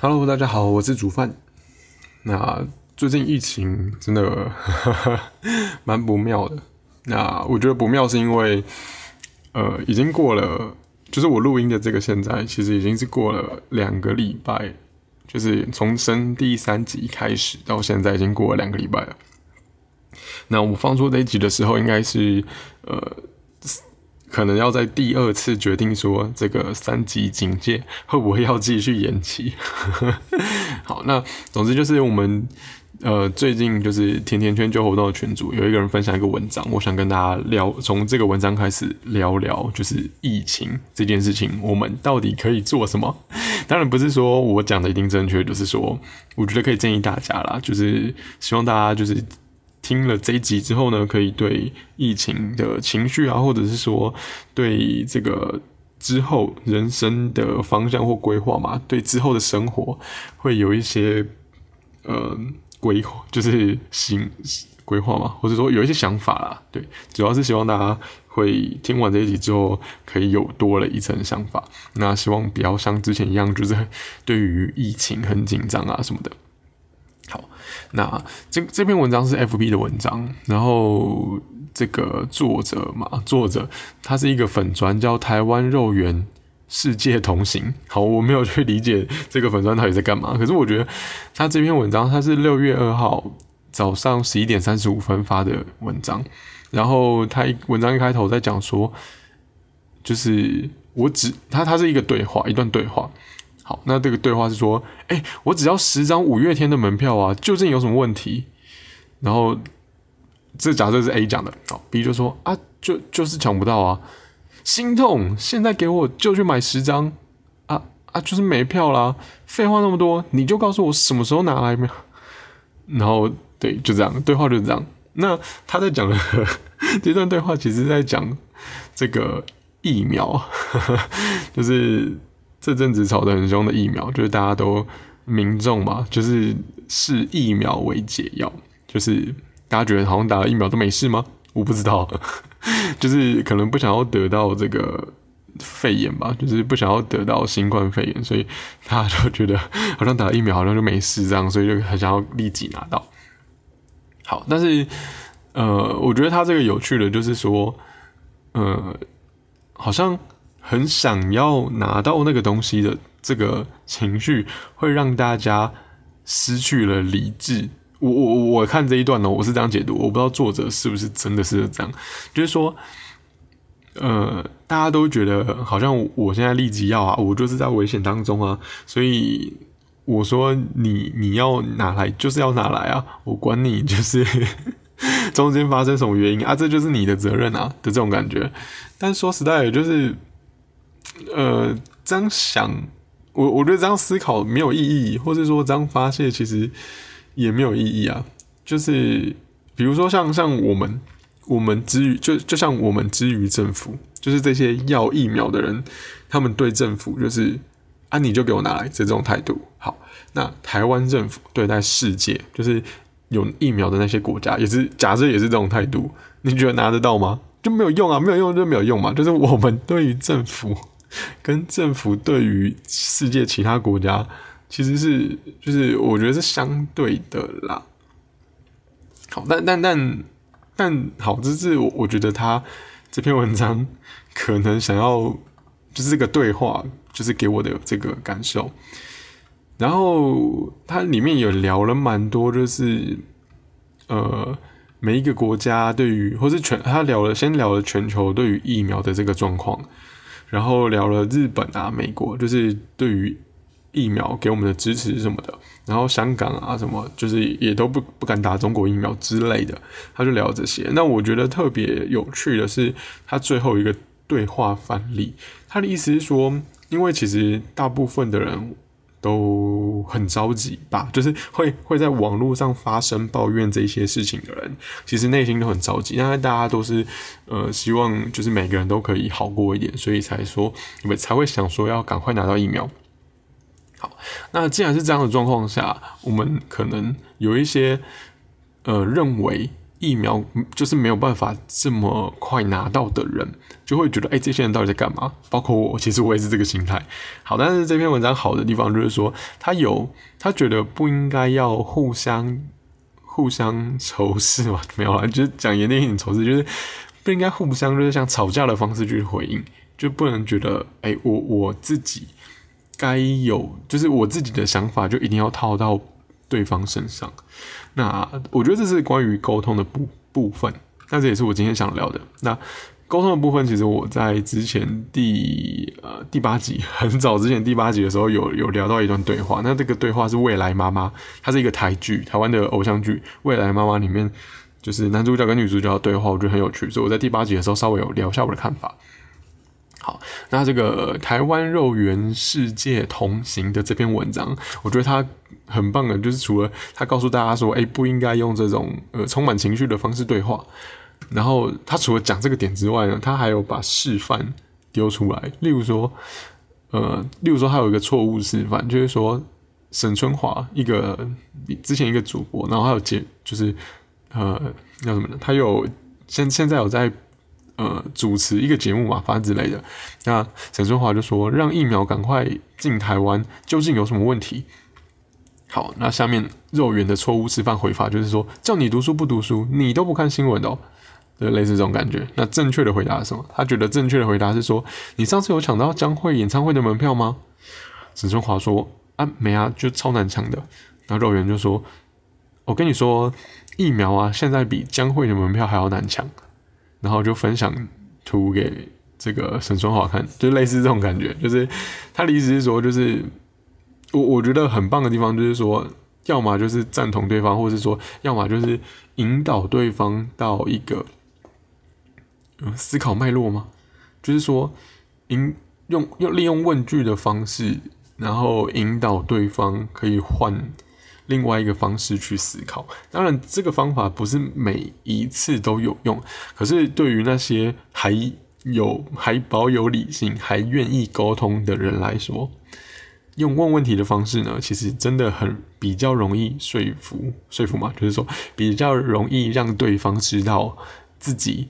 Hello，大家好，我是煮饭。那最近疫情真的 蛮不妙的。那我觉得不妙是因为，呃，已经过了，就是我录音的这个现在，其实已经是过了两个礼拜，就是从升第三集开始到现在，已经过了两个礼拜了。那我放出这一集的时候，应该是呃。可能要在第二次决定说这个三级警戒会不会要继续延期。好，那总之就是我们呃最近就是甜甜圈就活动的群组有一个人分享一个文章，我想跟大家聊，从这个文章开始聊聊就是疫情这件事情，我们到底可以做什么？当然不是说我讲的一定正确，就是说我觉得可以建议大家啦，就是希望大家就是。听了这一集之后呢，可以对疫情的情绪啊，或者是说对这个之后人生的方向或规划嘛，对之后的生活会有一些呃规划，就是行规划嘛，或者说有一些想法啦。对，主要是希望大家会听完这一集之后，可以有多了一层想法。那希望不要像之前一样，就是对于疫情很紧张啊什么的。好，那这这篇文章是 F B 的文章，然后这个作者嘛，作者他是一个粉砖叫台湾肉圆世界同行。好，我没有去理解这个粉砖到底在干嘛，可是我觉得他这篇文章他是六月二号早上十一点三十五分发的文章，然后他一文章一开头在讲说，就是我只他他是一个对话，一段对话。好，那这个对话是说，哎，我只要十张五月天的门票啊，究竟有什么问题？然后这假设是 A 讲的，好，B 就说啊，就就是抢不到啊，心痛，现在给我就去买十张啊啊，就是没票啦，废话那么多，你就告诉我什么时候拿来没有？然后对，就这样，对话就是这样。那他在讲的 这段对话，其实在讲这个疫苗，就是。这阵子吵得很凶的疫苗，就是大家都民众嘛，就是视疫苗为解药，就是大家觉得好像打了疫苗都没事吗？我不知道，就是可能不想要得到这个肺炎吧，就是不想要得到新冠肺炎，所以大家都觉得好像打了疫苗好像就没事这样，所以就很想要立即拿到。好，但是呃，我觉得他这个有趣的，就是说，呃，好像。很想要拿到那个东西的这个情绪，会让大家失去了理智。我我我看这一段呢，我是这样解读，我不知道作者是不是真的是这样，就是说，呃，大家都觉得好像我现在立即要啊，我就是在危险当中啊，所以我说你你要拿来就是要拿来啊，我管你就是 中间发生什么原因啊，这就是你的责任啊的这种感觉。但说实在的，就是。呃，这样想，我我觉得这样思考没有意义，或者说这样发泄其实也没有意义啊。就是比如说像像我们，我们之于就就像我们之于政府，就是这些要疫苗的人，他们对政府就是啊，你就给我拿来这种态度。好，那台湾政府对待世界，就是有疫苗的那些国家，也是假设也是这种态度，你觉得拿得到吗？就没有用啊，没有用就没有用嘛。就是我们对于政府。跟政府对于世界其他国家，其实是就是我觉得是相对的啦。好，但但但但好，这是我我觉得他这篇文章可能想要就是这个对话，就是给我的这个感受。然后它里面有聊了蛮多，就是呃每一个国家对于或是全他聊了先聊了全球对于疫苗的这个状况。然后聊了日本啊、美国，就是对于疫苗给我们的支持什么的。然后香港啊，什么就是也都不不敢打中国疫苗之类的。他就聊这些。那我觉得特别有趣的是，他最后一个对话范例，他的意思是说，因为其实大部分的人。都很着急吧，就是会会在网络上发声抱怨这些事情的人，其实内心都很着急，因为大家都是呃希望就是每个人都可以好过一点，所以才说不才会想说要赶快拿到疫苗。好，那既然是这样的状况下，我们可能有一些呃认为。疫苗就是没有办法这么快拿到的人，就会觉得，哎，这些人到底在干嘛？包括我，其实我也是这个心态。好，但是这篇文章好的地方就是说，他有他觉得不应该要互相互相仇视嘛？没有啊，就是讲严厉一点仇视，就是不应该互相就是像吵架的方式去回应，就不能觉得，哎，我我自己该有，就是我自己的想法就一定要套到对方身上。那我觉得这是关于沟通的部部分，那这也是我今天想聊的。那沟通的部分，其实我在之前第呃第八集 很早之前第八集的时候有有聊到一段对话。那这个对话是未来妈妈，它是一个台剧，台湾的偶像剧《未来妈妈》里面，就是男主角跟女主角的对话，我觉得很有趣，所以我在第八集的时候稍微有聊一下我的看法。好，那这个台湾肉圆世界同行的这篇文章，我觉得它很棒的，就是除了他告诉大家说，哎，不应该用这种呃充满情绪的方式对话，然后他除了讲这个点之外呢，他还有把示范丢出来，例如说，呃，例如说他有一个错误示范，就是说沈春华一个之前一个主播，然后还有接就是呃叫什么呢？他有现现在有在。呃，主持一个节目嘛，反正之类的。那沈春华就说：“让疫苗赶快进台湾，究竟有什么问题？”好，那下面肉圆的错误示范回法就是说：“叫你读书不读书，你都不看新闻的哦。”就类似这种感觉。那正确的回答是什么？他觉得正确的回答是说：“你上次有抢到江惠演唱会的门票吗？”沈春华说：“啊，没啊，就超难抢的。”然后肉圆就说：“我跟你说，疫苗啊，现在比江惠的门票还要难抢。”然后就分享图给这个沈春华看，就类似这种感觉，就是他的意思是说，就是我我觉得很棒的地方，就是说，要么就是赞同对方，或者是说，要么就是引导对方到一个思考脉络吗？就是说，引用用利用问句的方式，然后引导对方可以换。另外一个方式去思考，当然这个方法不是每一次都有用，可是对于那些还有还保有理性、还愿意沟通的人来说，用问问题的方式呢，其实真的很比较容易说服说服嘛，就是说比较容易让对方知道自己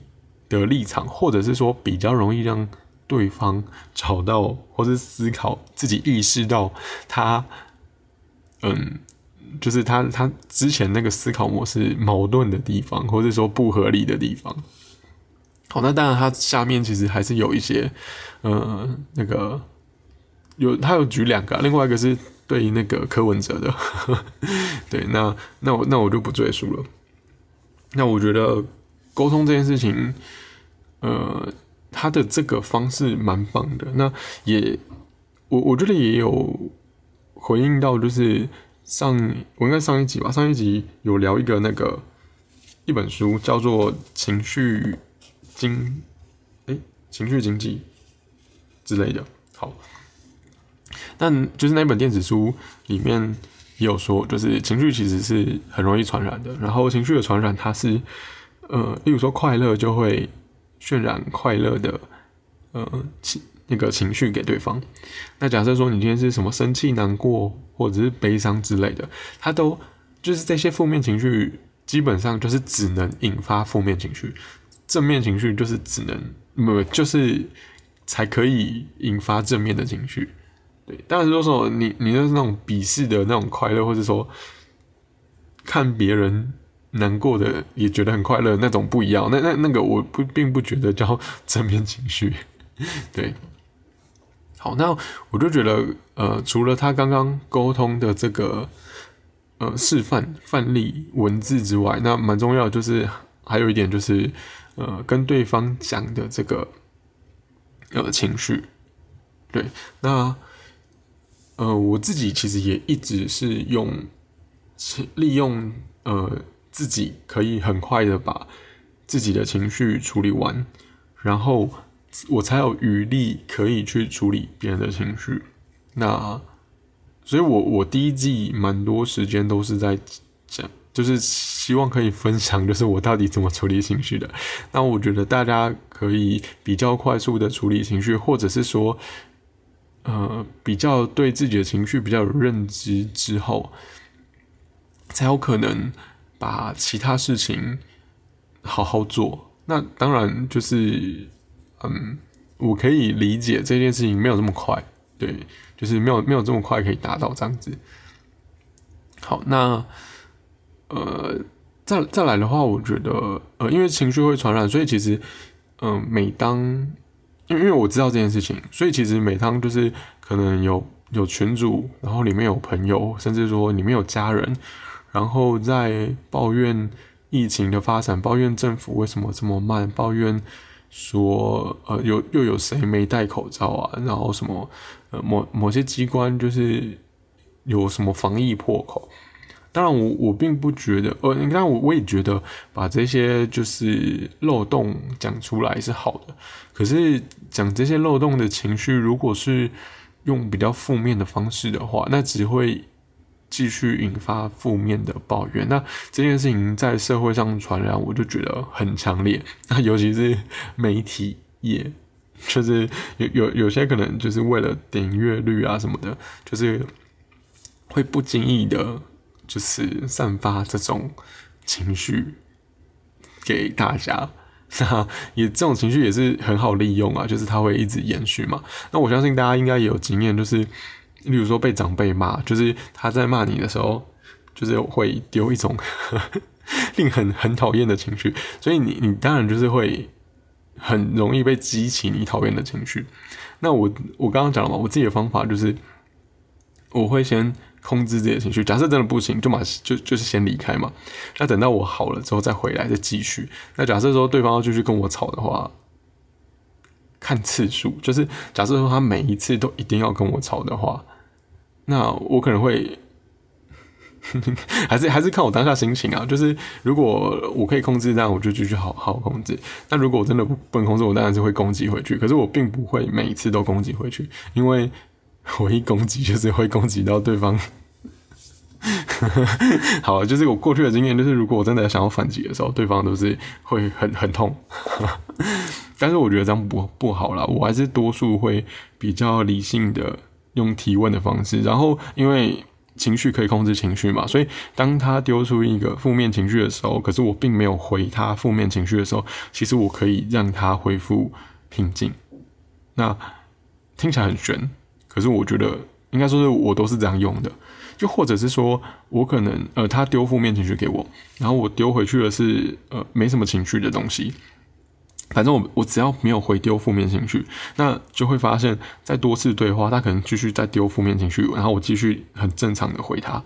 的立场，或者是说比较容易让对方找到或是思考自己意识到他嗯。就是他他之前那个思考模式矛盾的地方，或者说不合理的地方。好，那当然他下面其实还是有一些，呃，那个有他有举两个，另外一个是对于那个柯文哲的，对，那那我那我就不赘述了。那我觉得沟通这件事情，呃，他的这个方式蛮棒的。那也我我觉得也有回应到，就是。上我应该上一集吧，上一集有聊一个那个一本书，叫做《情绪经》哎，情绪经济之类的。好，但就是那本电子书里面也有说，就是情绪其实是很容易传染的。然后情绪的传染，它是呃，例如说快乐就会渲染快乐的呃情。那个情绪给对方，那假设说你今天是什么生气、难过或者是悲伤之类的，他都就是这些负面情绪，基本上就是只能引发负面情绪，正面情绪就是只能不就是才可以引发正面的情绪。对，但是如果说你你就是那种鄙视的那种快乐，或者说看别人难过的也觉得很快乐那种不一样，那那那个我不并不觉得叫正面情绪，对。好，那我就觉得，呃，除了他刚刚沟通的这个呃示范范例文字之外，那蛮重要就是还有一点就是，呃，跟对方讲的这个呃情绪，对，那呃我自己其实也一直是用利用呃自己可以很快的把自己的情绪处理完，然后。我才有余力可以去处理别人的情绪，那所以，我我第一季蛮多时间都是在讲，就是希望可以分享，就是我到底怎么处理情绪的。那我觉得大家可以比较快速的处理情绪，或者是说，呃，比较对自己的情绪比较有认知之后，才有可能把其他事情好好做。那当然就是，嗯，我可以理解这件事情没有这么快，对，就是没有没有这么快可以达到这样子。好，那呃，再再来的话，我觉得呃，因为情绪会传染，所以其实，嗯，每当因为因为我知道这件事情，所以其实每当就是可能有有群主，然后里面有朋友，甚至说里面有家人，然后在抱怨。疫情的发展，抱怨政府为什么这么慢，抱怨说呃有又有谁没戴口罩啊，然后什么呃某某些机关就是有什么防疫破口。当然我我并不觉得，呃，你看我我也觉得把这些就是漏洞讲出来是好的，可是讲这些漏洞的情绪，如果是用比较负面的方式的话，那只会。继续引发负面的抱怨，那这件事情在社会上传染，我就觉得很强烈。那尤其是媒体业，就是有有有些可能就是为了点阅率啊什么的，就是会不经意的，就是散发这种情绪给大家。那也这种情绪也是很好利用啊，就是它会一直延续嘛。那我相信大家应该也有经验，就是。例如说被长辈骂，就是他在骂你的时候，就是会丢一种 令很很讨厌的情绪，所以你你当然就是会很容易被激起你讨厌的情绪。那我我刚刚讲了嘛，我自己的方法就是我会先控制自己的情绪，假设真的不行，就马就就是先离开嘛。那等到我好了之后再回来再继续。那假设说对方要继续跟我吵的话。看次数，就是假设说他每一次都一定要跟我吵的话，那我可能会 还是还是看我当下心情啊。就是如果我可以控制，那我就继续好好控制。那如果我真的不不能控制，我当然是会攻击回去。可是我并不会每一次都攻击回去，因为我一攻击就是会攻击到对方。好，就是我过去的经验，就是如果我真的想要反击的时候，对方都是会很很痛。但是我觉得这样不不好啦，我还是多数会比较理性的用提问的方式，然后因为情绪可以控制情绪嘛，所以当他丢出一个负面情绪的时候，可是我并没有回他负面情绪的时候，其实我可以让他恢复平静。那听起来很悬，可是我觉得应该说是我都是这样用的，就或者是说我可能呃他丢负面情绪给我，然后我丢回去的是呃没什么情绪的东西。反正我我只要没有回丢负面情绪，那就会发现，在多次对话，他可能继续在丢负面情绪，然后我继续很正常的回他，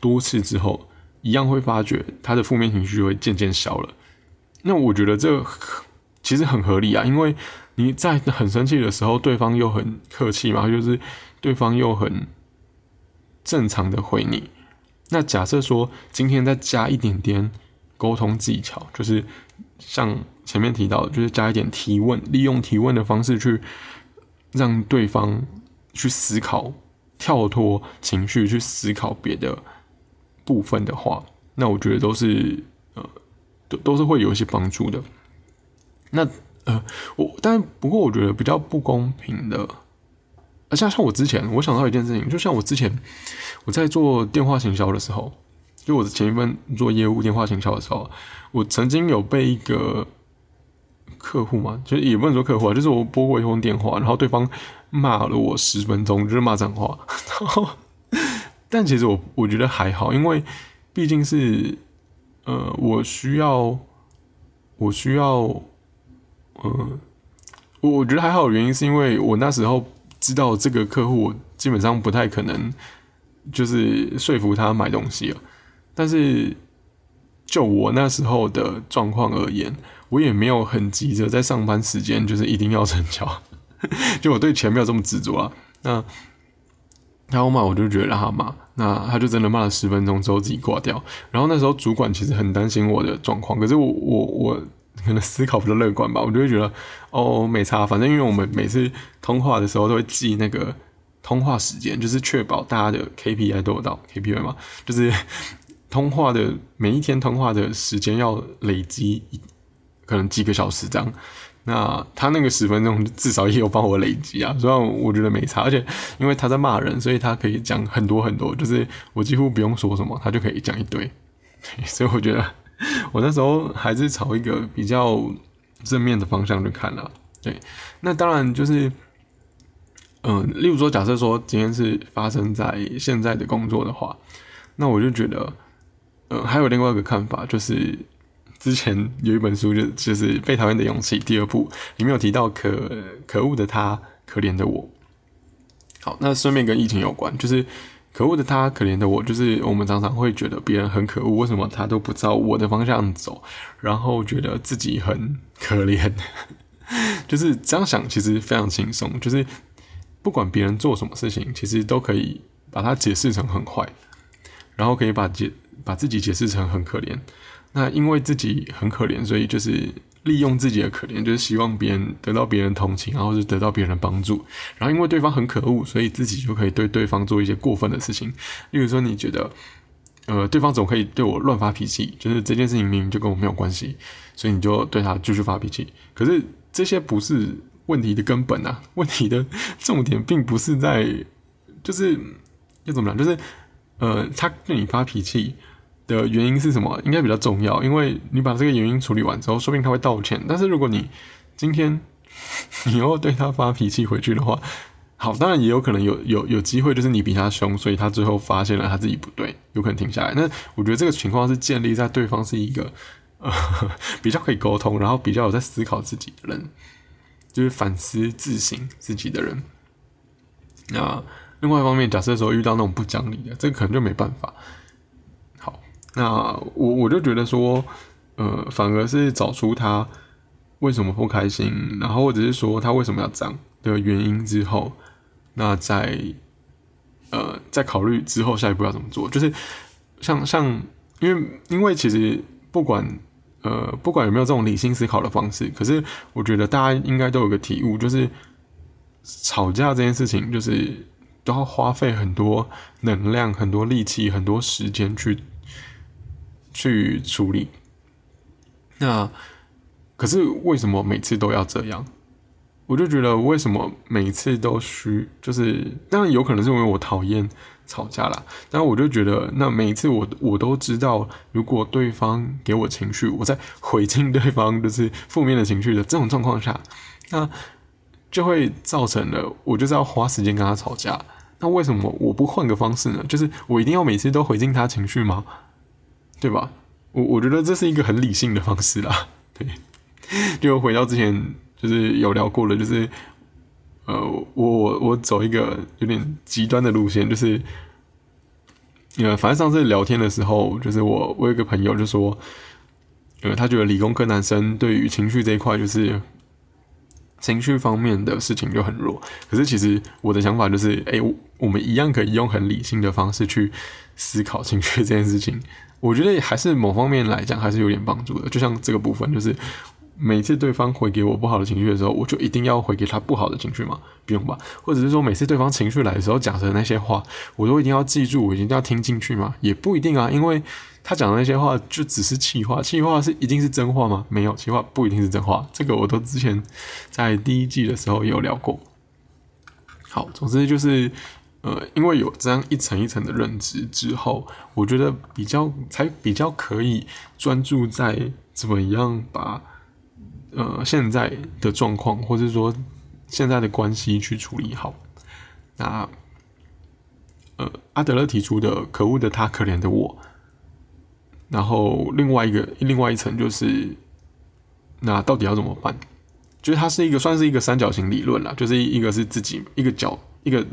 多次之后，一样会发觉他的负面情绪会渐渐消了。那我觉得这其实很合理啊，因为你在很生气的时候，对方又很客气嘛，就是对方又很正常的回你。那假设说今天再加一点点沟通技巧，就是像。前面提到的，就是加一点提问，利用提问的方式去让对方去思考，跳脱情绪去思考别的部分的话，那我觉得都是呃，都都是会有一些帮助的。那呃，我但不过我觉得比较不公平的，像像我之前，我想到一件事情，就像我之前我在做电话行销的时候，就我前一份做业务电话行销的时候，我曾经有被一个。客户嘛，就也不能说客户啊，就是我拨过一通电话，然后对方骂了我十分钟，就是骂脏话。然后，但其实我我觉得还好，因为毕竟是呃，我需要，我需要，呃，我觉得还好，原因是因为我那时候知道这个客户基本上不太可能就是说服他买东西了，但是就我那时候的状况而言。我也没有很急着在上班时间，就是一定要成交，就我对钱没有这么执着啊。那他骂我就觉得让他骂，那他就真的骂了十分钟之后自己挂掉。然后那时候主管其实很担心我的状况，可是我我我可能思考比较乐观吧，我就会觉得哦没差，反正因为我们每次通话的时候都会记那个通话时间，就是确保大家的 KPI 都有到 KPI 嘛，就是通话的每一天通话的时间要累积。可能几个小时这样，那他那个十分钟至少也有帮我累积啊，所以我觉得没差。而且因为他在骂人，所以他可以讲很多很多，就是我几乎不用说什么，他就可以讲一堆。所以我觉得我那时候还是朝一个比较正面的方向去看了。对，那当然就是，嗯，例如说，假设说今天是发生在现在的工作的话，那我就觉得，嗯，还有另外一个看法，就是之前有一本书就就是《被讨厌的勇气》第二部里面有提到可可恶的他，可怜的我。好，那顺便跟疫情有关，就是可恶的他，可怜的我，就是我们常常会觉得别人很可恶，为什么他都不照我的方向走，然后觉得自己很可怜。就是这样想，其实非常轻松。就是不管别人做什么事情，其实都可以把它解释成很坏，然后可以把解把自己解释成很可怜。那因为自己很可怜，所以就是利用自己的可怜，就是希望别人得到别人同情，然后是得到别人的帮助。然后因为对方很可恶，所以自己就可以对对方做一些过分的事情。例如说，你觉得呃对方总可以对我乱发脾气，就是这件事情明明就跟我没有关系，所以你就对他继续发脾气。可是这些不是问题的根本啊！问题的重点并不是在，就是要怎么讲？就是呃，他对你发脾气的原因是什么？应该比较重要，因为你把这个原因处理完之后，说不定他会道歉。但是如果你今天你又对他发脾气回去的话，好，当然也有可能有有有机会，就是你比他凶，所以他最后发现了他自己不对，有可能停下来。那我觉得这个情况是建立在对方是一个呃。比较可以沟通，然后比较有在思考自己的人，就是反思自省自己的人。那另外一方面，假设说遇到那种不讲理的，这个可能就没办法。那我我就觉得说，呃，反而是找出他为什么不开心，然后或者是说他为什么要这样的原因之后，那再呃再考虑之后下一步要怎么做。就是像像因为因为其实不管。呃，不管有没有这种理性思考的方式，可是我觉得大家应该都有个体悟，就是吵架这件事情，就是都要花费很多能量、很多力气、很多时间去去处理。那可是为什么每次都要这样？我就觉得为什么每次都需就是，当然有可能是因为我讨厌。吵架了，但我就觉得，那每一次我我都知道，如果对方给我情绪，我在回敬对方就是负面的情绪的这种状况下，那就会造成了我就是要花时间跟他吵架。那为什么我不换个方式呢？就是我一定要每次都回敬他情绪吗？对吧？我我觉得这是一个很理性的方式啦。对，就回到之前就是有聊过了，就是。呃，我我我走一个有点极端的路线，就是，呃，反正上次聊天的时候，就是我我有个朋友就说，呃，他觉得理工科男生对于情绪这一块，就是情绪方面的事情就很弱。可是其实我的想法就是，哎，我们一样可以用很理性的方式去思考情绪这件事情。我觉得还是某方面来讲还是有点帮助的。就像这个部分，就是。每次对方回给我不好的情绪的时候，我就一定要回给他不好的情绪吗？不用吧。或者是说，每次对方情绪来的时候讲的那些话，我都一定要记住，我一定要听进去吗？也不一定啊，因为他讲的那些话就只是气话，气话是一定是真话吗？没有，气话不一定是真话。这个我都之前在第一季的时候有聊过。好，总之就是，呃，因为有这样一层一层的认知之后，我觉得比较才比较可以专注在怎么样把。呃，现在的状况，或者说现在的关系去处理好。那呃，阿德勒提出的“可恶的他，可怜的我”，然后另外一个另外一层就是，那到底要怎么办？就是它是一个算是一个三角形理论了，就是一个是自己一个角一个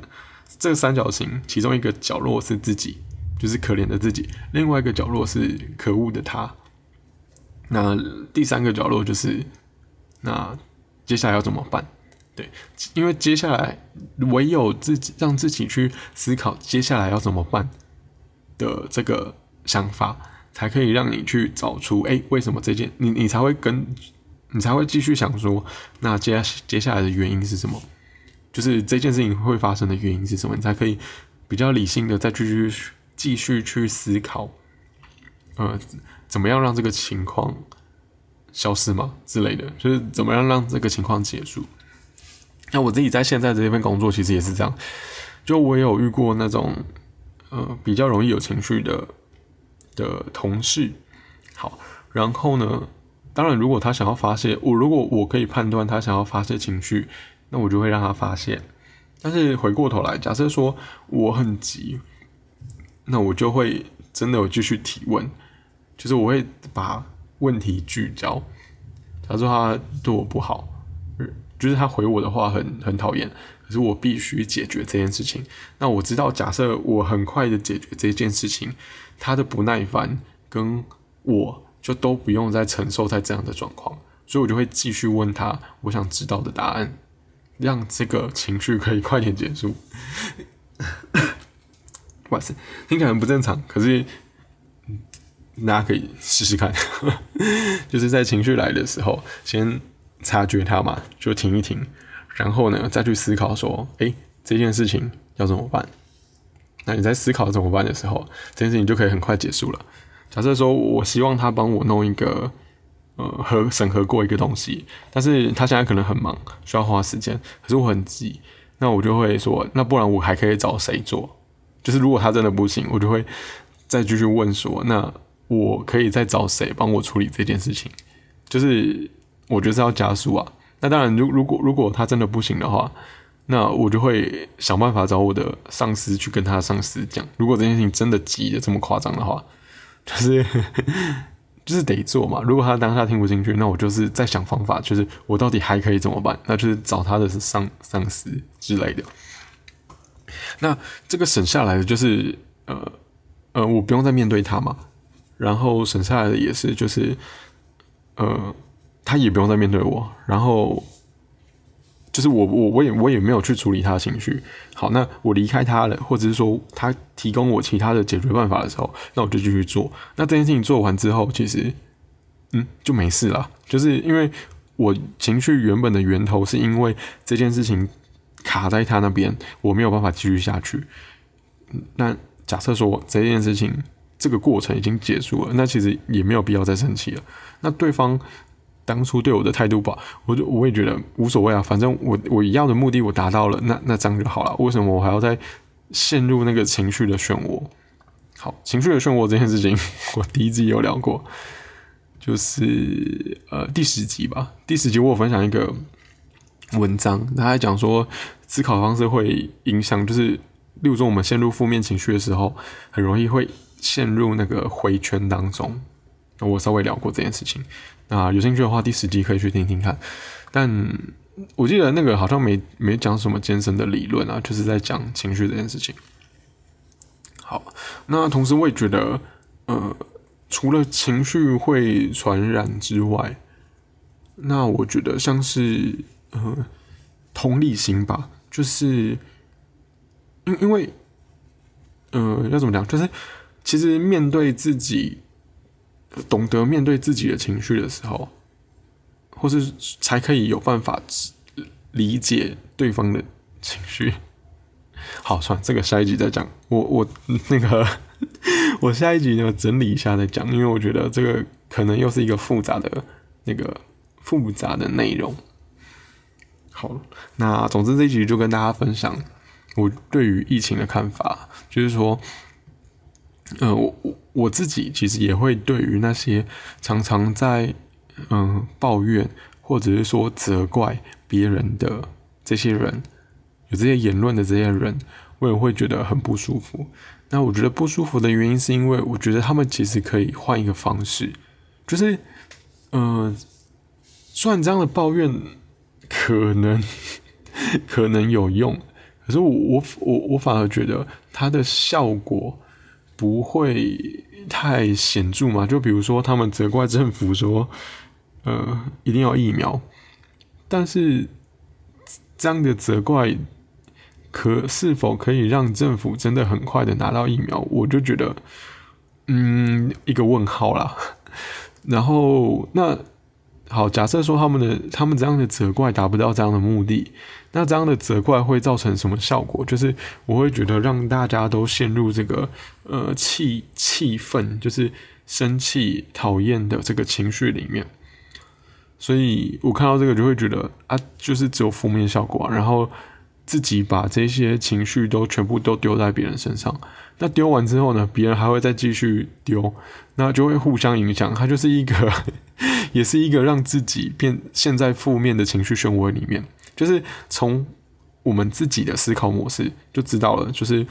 这个三角形其中一个角落是自己，就是可怜的自己；另外一个角落是可恶的他。那第三个角落就是。那接下来要怎么办？对，因为接下来唯有自己让自己去思考接下来要怎么办的这个想法，才可以让你去找出，哎，为什么这件你你才会跟你才会继续想说，那接接下来的原因是什么？就是这件事情会发生的原因是什么？你才可以比较理性的再继续继续去思考，呃，怎么样让这个情况。消失吗之类的，就是怎么样让这个情况结束？那我自己在现在这一份工作其实也是这样，就我也有遇过那种呃比较容易有情绪的的同事。好，然后呢，当然如果他想要发泄，我如果我可以判断他想要发泄情绪，那我就会让他发泄。但是回过头来，假设说我很急，那我就会真的有继续提问，就是我会把问题聚焦。假设他对我不好，就是他回我的话很很讨厌，可是我必须解决这件事情。那我知道，假设我很快的解决这件事情，他的不耐烦跟我就都不用再承受在这样的状况，所以我就会继续问他我想知道的答案。让这个情绪可以快点结束。不好意思，听起来很不正常，可是嗯大家可以试试看，就是在情绪来的时候，先察觉它嘛，就停一停，然后呢，再去思考说，哎，这件事情要怎么办？那你在思考怎么办的时候，这件事情就可以很快结束了。假设说我希望他帮我弄一个。呃，核审核过一个东西，但是他现在可能很忙，需要花时间。可是我很急，那我就会说，那不然我还可以找谁做？就是如果他真的不行，我就会再继续问说，那我可以再找谁帮我处理这件事情？就是我觉得是要加速啊。那当然，如如果如果他真的不行的话，那我就会想办法找我的上司去跟他上司讲。如果这件事情真的急的这么夸张的话，就是。就是得做嘛。如果他当下听不进去，那我就是在想方法，就是我到底还可以怎么办？那就是找他的上上司之类的。那这个省下来的就是呃呃，我不用再面对他嘛。然后省下来的也是就是呃，他也不用再面对我。然后。就是我我我也我也没有去处理他的情绪。好，那我离开他了，或者是说他提供我其他的解决办法的时候，那我就继续做。那这件事情做完之后，其实嗯就没事了。就是因为我情绪原本的源头是因为这件事情卡在他那边，我没有办法继续下去。那假设说这件事情这个过程已经结束了，那其实也没有必要再生气了。那对方。当初对我的态度吧，我就我也觉得无所谓啊，反正我我要的目的我达到了，那那这样就好了。为什么我还要再陷入那个情绪的漩涡？好，情绪的漩涡这件事情，我第一集有聊过，就是呃第十集吧。第十集我有分享一个文章，他在讲说思考方式会影响，就是例如说我们陷入负面情绪的时候，很容易会陷入那个回圈当中。我稍微聊过这件事情。那有兴趣的话，第十集可以去听听看。但我记得那个好像没没讲什么健身的理论啊，就是在讲情绪这件事情。好，那同时我也觉得，呃，除了情绪会传染之外，那我觉得像是呃同理心吧，就是因因为呃要怎么讲，就是其实面对自己。懂得面对自己的情绪的时候，或是才可以有办法理解对方的情绪。好，算这个下一集再讲。我我那个 我下一集呢整理一下再讲，因为我觉得这个可能又是一个复杂的那个复杂的内容。好，那总之这一集就跟大家分享我对于疫情的看法，就是说。呃，我我我自己其实也会对于那些常常在嗯抱怨或者是说责怪别人的这些人，有这些言论的这些人，我也会觉得很不舒服。那我觉得不舒服的原因是因为我觉得他们其实可以换一个方式，就是嗯，虽然这样的抱怨可能可能有用，可是我我我我反而觉得它的效果。不会太显著嘛？就比如说，他们责怪政府说，呃，一定要疫苗，但是这样的责怪，可是否可以让政府真的很快的拿到疫苗？我就觉得，嗯，一个问号啦。然后那。好，假设说他们的他们这样的责怪达不到这样的目的，那这样的责怪会造成什么效果？就是我会觉得让大家都陷入这个呃气气愤，就是生气、讨厌的这个情绪里面。所以我看到这个就会觉得啊，就是只有负面效果。然后自己把这些情绪都全部都丢在别人身上。那丢完之后呢，别人还会再继续丢，那就会互相影响。它就是一个，也是一个让自己变陷在负面的情绪漩涡里面。就是从我们自己的思考模式就知道了，就是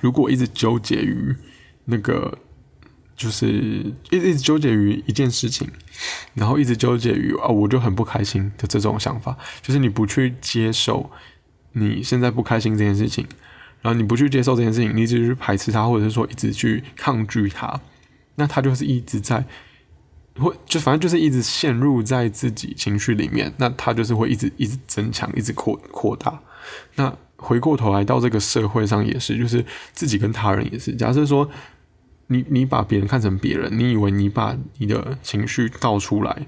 如果一直纠结于那个。就是一直纠结于一件事情，然后一直纠结于啊，我就很不开心的这种想法，就是你不去接受你现在不开心这件事情，然后你不去接受这件事情，你一直去排斥它，或者是说一直去抗拒它，那它就是一直在，或就反正就是一直陷入在自己情绪里面，那它就是会一直一直增强，一直扩扩大。那回过头来到这个社会上也是，就是自己跟他人也是，假设说。你你把别人看成别人，你以为你把你的情绪倒出来，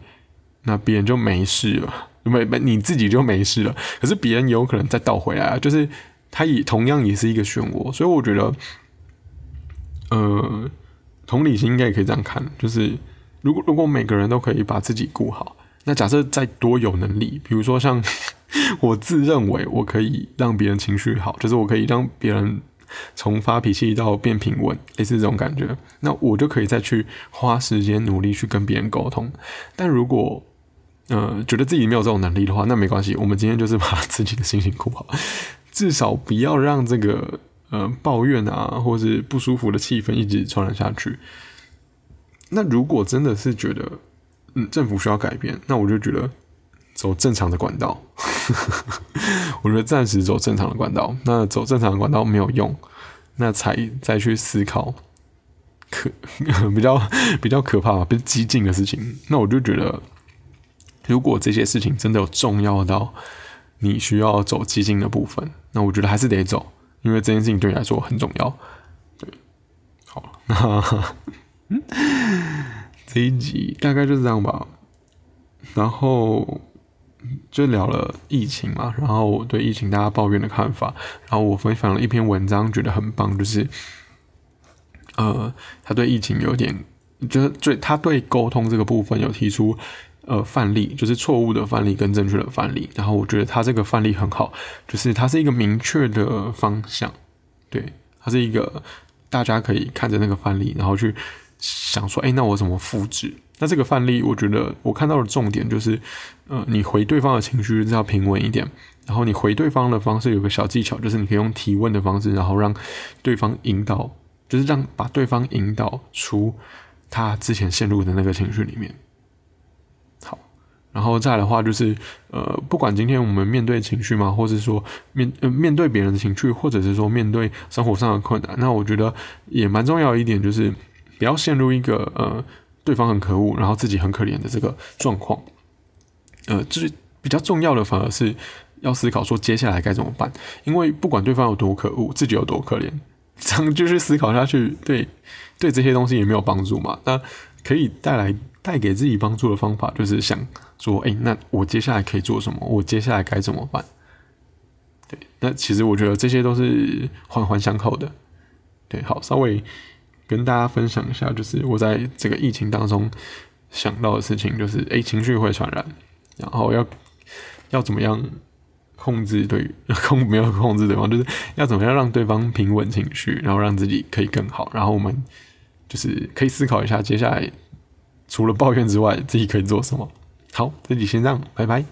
那别人就没事了，没没你自己就没事了。可是别人有可能再倒回来啊，就是他也同样也是一个漩涡。所以我觉得，呃，同理心应该也可以这样看，就是如果如果每个人都可以把自己顾好，那假设再多有能力，比如说像 我自认为我可以让别人情绪好，就是我可以让别人。从发脾气到变平稳，类似这种感觉，那我就可以再去花时间努力去跟别人沟通。但如果呃觉得自己没有这种能力的话，那没关系，我们今天就是把自己的心情顾好，至少不要让这个呃抱怨啊或是不舒服的气氛一直传染下去。那如果真的是觉得嗯政府需要改变，那我就觉得走正常的管道。我觉得暂时走正常的管道，那走正常的管道没有用，那才再去思考可 比较比较可怕、比较激进的事情。那我就觉得，如果这些事情真的有重要到你需要走激进的部分，那我觉得还是得走，因为这件事情对你来说很重要。对，好，那 这一集大概就是这样吧，然后。就聊了疫情嘛，然后我对疫情大家抱怨的看法，然后我分享了一篇文章，觉得很棒，就是，呃，他对疫情有点，就是最他对沟通这个部分有提出呃范例，就是错误的范例跟正确的范例，然后我觉得他这个范例很好，就是它是一个明确的方向，对，它是一个大家可以看着那个范例，然后去想说，哎，那我怎么复制？那这个范例，我觉得我看到的重点就是，呃，你回对方的情绪是要平稳一点，然后你回对方的方式有个小技巧，就是你可以用提问的方式，然后让对方引导，就是让把对方引导出他之前陷入的那个情绪里面。然后再的话就是，呃，不管今天我们面对情绪嘛，或者说面呃面对别人的情绪，或者是说面对生活上的困难，那我觉得也蛮重要一点，就是不要陷入一个呃。对方很可恶，然后自己很可怜的这个状况，呃，最比较重要的反而是要思考说接下来该怎么办。因为不管对方有多可恶，自己有多可怜，这样继续思考下去，对对这些东西也没有帮助嘛。那可以带来带给自己帮助的方法，就是想说，哎，那我接下来可以做什么？我接下来该怎么办？对，那其实我觉得这些都是环环相扣的。对，好，稍微。跟大家分享一下，就是我在这个疫情当中想到的事情，就是诶，情绪会传染，然后要要怎么样控制对 控没有控制对方，就是要怎么样让对方平稳情绪，然后让自己可以更好，然后我们就是可以思考一下，接下来除了抱怨之外，自己可以做什么。好，这里先这样，拜拜。